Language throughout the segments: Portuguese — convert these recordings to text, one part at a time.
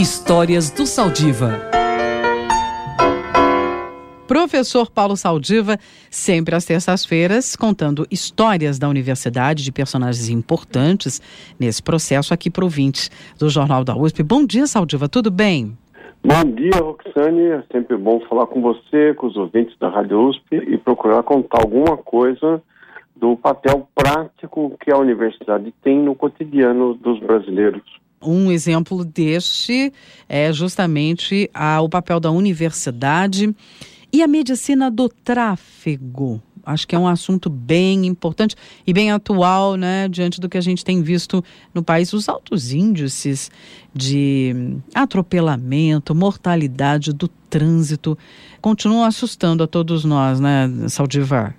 Histórias do Saldiva. Professor Paulo Saldiva, sempre às terças-feiras, contando histórias da universidade, de personagens importantes nesse processo aqui para o 20 do Jornal da USP. Bom dia, Saldiva, tudo bem? Bom dia, Roxane. É sempre bom falar com você, com os ouvintes da Rádio USP e procurar contar alguma coisa do papel prático que a universidade tem no cotidiano dos brasileiros. Um exemplo deste é justamente a, o papel da universidade e a medicina do tráfego. Acho que é um assunto bem importante e bem atual, né, diante do que a gente tem visto no país, os altos índices de atropelamento, mortalidade do trânsito continuam assustando a todos nós, né, Saldivar?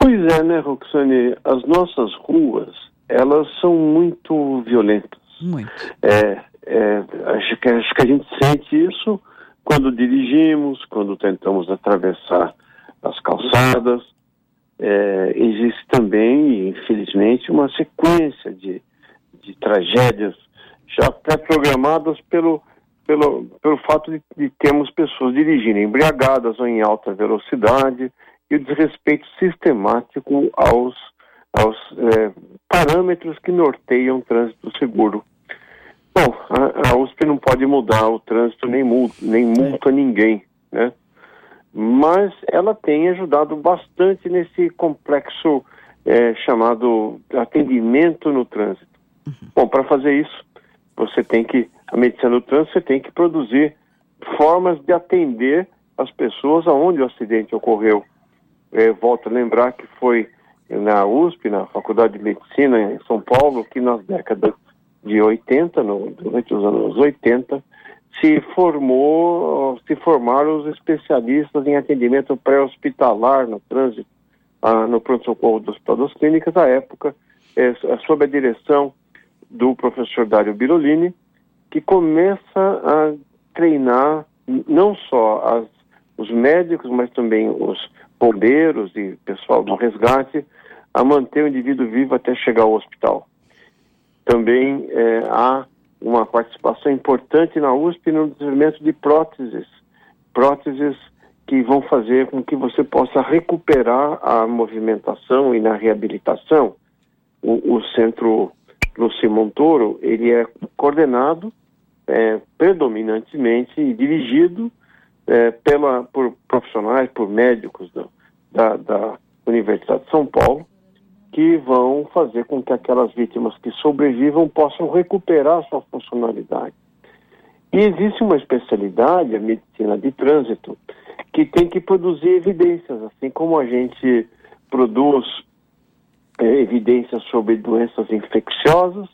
Pois é, né, Roxane? As nossas ruas, elas são muito violentas. Muito. É, é, acho, que, acho que a gente sente isso quando dirigimos, quando tentamos atravessar as calçadas. É, existe também, infelizmente, uma sequência de, de tragédias já pré-programadas pelo, pelo, pelo fato de, de termos pessoas dirigindo embriagadas ou em alta velocidade e o desrespeito sistemático aos, aos é, parâmetros que norteiam o trânsito seguro. Bom, a, a USP não pode mudar o trânsito nem multa, nem multa ninguém, né? Mas ela tem ajudado bastante nesse complexo é, chamado atendimento no trânsito. Uhum. Bom, para fazer isso, você tem que, a medicina do trânsito, você tem que produzir formas de atender as pessoas aonde o acidente ocorreu. É, volto a lembrar que foi na USP, na Faculdade de Medicina em São Paulo, que nas décadas de 80, no, durante os anos 80, se formou, se formaram os especialistas em atendimento pré-hospitalar no trânsito, ah, no pronto-socorro do Hospital das Clínicas, à época, é, sob a direção do professor Dário Birolini, que começa a treinar não só as, os médicos, mas também os bombeiros e pessoal do resgate a manter o indivíduo vivo até chegar ao hospital. Também é, há uma participação importante na USP no desenvolvimento de próteses, próteses que vão fazer com que você possa recuperar a movimentação e na reabilitação. O, o centro Luci Montoro, ele é coordenado é, predominantemente e dirigido é, pela, por profissionais, por médicos da, da, da Universidade de São Paulo, que vão fazer com que aquelas vítimas que sobrevivam possam recuperar sua funcionalidade. E existe uma especialidade, a medicina de trânsito, que tem que produzir evidências, assim como a gente produz é, evidências sobre doenças infecciosas,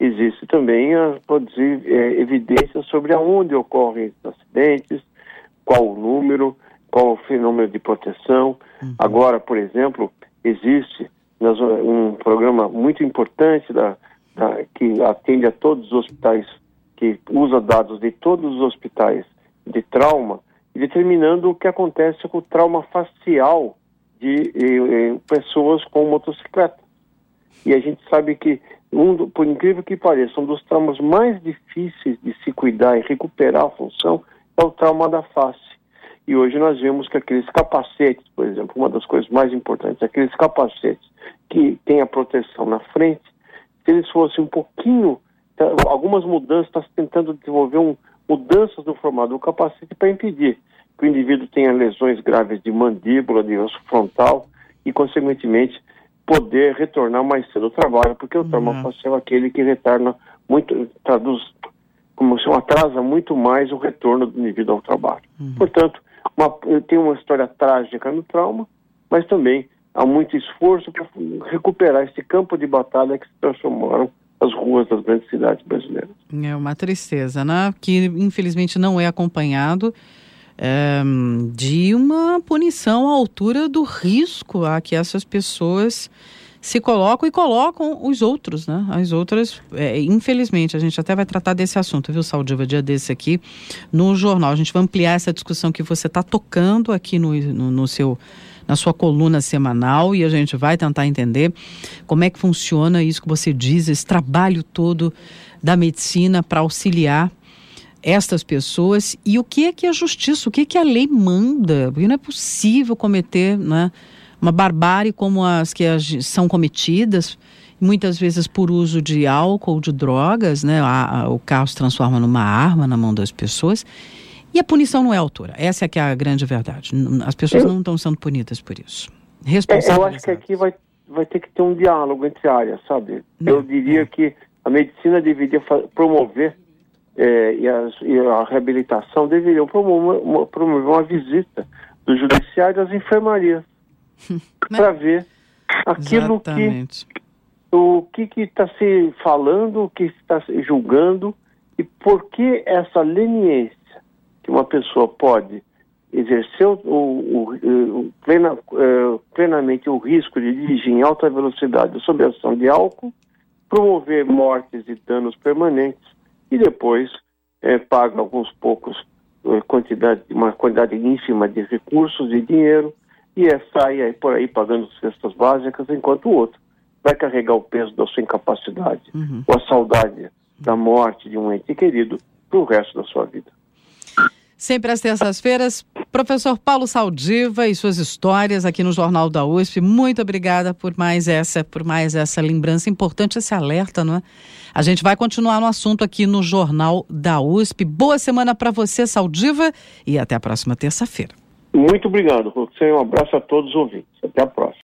existe também a produzir é, evidências sobre aonde ocorrem esses acidentes, qual o número, qual o fenômeno de proteção. Uhum. Agora, por exemplo, existe um programa muito importante da, da, que atende a todos os hospitais, que usa dados de todos os hospitais de trauma, determinando o que acontece com o trauma facial de, pessoas com motocicleta. E a gente sabe que, um, por incrível que pareça, um dos traumas mais difíceis de se cuidar e recuperar a função o trauma da face. E hoje nós vemos que aqueles capacetes, por exemplo, uma das coisas mais importantes, aqueles capacetes que têm a proteção na frente, se eles fossem um pouquinho, tá, algumas mudanças, está tentando desenvolver um, mudanças no formato do capacete para impedir que o indivíduo tenha lesões graves de mandíbula, de osso frontal e, consequentemente, poder retornar mais cedo ao trabalho, porque o trauma uhum. facial é aquele que retorna muito, traduz como se atrasa muito mais o retorno do indivíduo ao trabalho. Uhum. Portanto, uma, tem uma história trágica no trauma, mas também há muito esforço para recuperar esse campo de batalha que se transformaram as ruas das grandes cidades brasileiras. É uma tristeza, né? Que infelizmente não é acompanhado é, de uma punição à altura do risco a que essas pessoas se colocam e colocam os outros, né? As outras, é, infelizmente, a gente até vai tratar desse assunto, viu, Saldiva, dia desse aqui no jornal. A gente vai ampliar essa discussão que você está tocando aqui no, no, no seu na sua coluna semanal e a gente vai tentar entender como é que funciona isso que você diz, esse trabalho todo da medicina para auxiliar estas pessoas e o que é que a justiça, o que é que a lei manda? Porque não é possível cometer né, uma barbárie como as que são cometidas, muitas vezes por uso de álcool, de drogas, né? A, a, o carro se transforma numa arma na mão das pessoas. E a punição não é altura. Essa é que é a grande verdade. As pessoas não estão sendo punidas por isso. É, eu acho que aqui vai, vai ter que ter um diálogo entre áreas, sabe? Não, eu diria que a medicina deveria promover é, e, as, e, a reabilitação deveriam promover uma, promover uma visita do judiciário às enfermarias para ver aquilo Exatamente. que o que está se falando, o que está se julgando e por que essa leniência que uma pessoa pode exercer o, o, o plena, uh, plenamente o risco de dirigir em alta velocidade sob ação de álcool, promover mortes e danos permanentes e depois uh, paga alguns poucos uh, quantidade, uma quantidade ínfima de recursos e dinheiro e é, sai aí por aí pagando cestas básicas, enquanto o outro vai carregar o peso da sua incapacidade uhum. ou a saudade da morte de um ente querido para o resto da sua vida. Sempre às terças-feiras, professor Paulo Saldiva e suas histórias aqui no Jornal da USP. Muito obrigada por mais essa, por mais essa lembrança importante, esse alerta, não é? A gente vai continuar no assunto aqui no Jornal da USP. Boa semana para você, Saldiva, e até a próxima terça-feira. Muito obrigado, você. Um abraço a todos os ouvintes. Até a próxima.